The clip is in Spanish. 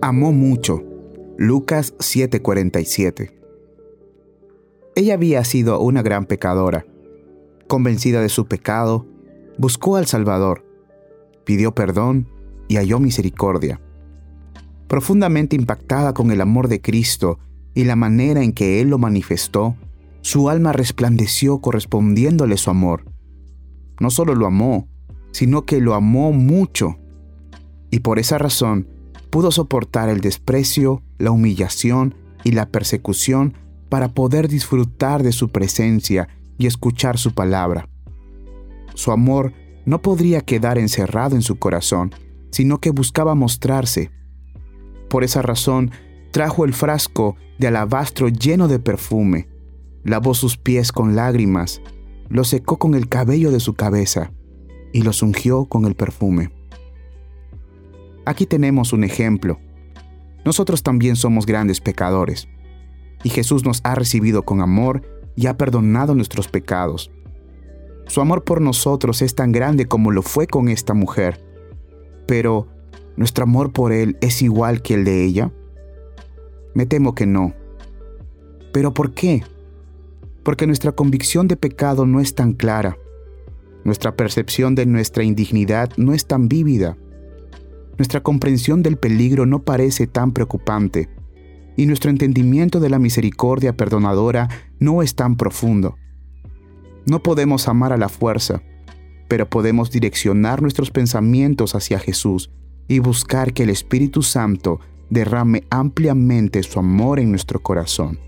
Amó mucho. Lucas 7:47. Ella había sido una gran pecadora. Convencida de su pecado, buscó al Salvador, pidió perdón y halló misericordia. Profundamente impactada con el amor de Cristo y la manera en que Él lo manifestó, su alma resplandeció correspondiéndole su amor. No solo lo amó, sino que lo amó mucho. Y por esa razón pudo soportar el desprecio, la humillación y la persecución para poder disfrutar de su presencia y escuchar su palabra. Su amor no podría quedar encerrado en su corazón, sino que buscaba mostrarse. Por esa razón, trajo el frasco de alabastro lleno de perfume, lavó sus pies con lágrimas, lo secó con el cabello de su cabeza y los ungió con el perfume. Aquí tenemos un ejemplo. Nosotros también somos grandes pecadores, y Jesús nos ha recibido con amor y ha perdonado nuestros pecados. Su amor por nosotros es tan grande como lo fue con esta mujer, pero ¿nuestro amor por Él es igual que el de ella? Me temo que no. ¿Pero por qué? Porque nuestra convicción de pecado no es tan clara. Nuestra percepción de nuestra indignidad no es tan vívida nuestra comprensión del peligro no parece tan preocupante y nuestro entendimiento de la misericordia perdonadora no es tan profundo. No podemos amar a la fuerza, pero podemos direccionar nuestros pensamientos hacia Jesús y buscar que el Espíritu Santo derrame ampliamente su amor en nuestro corazón.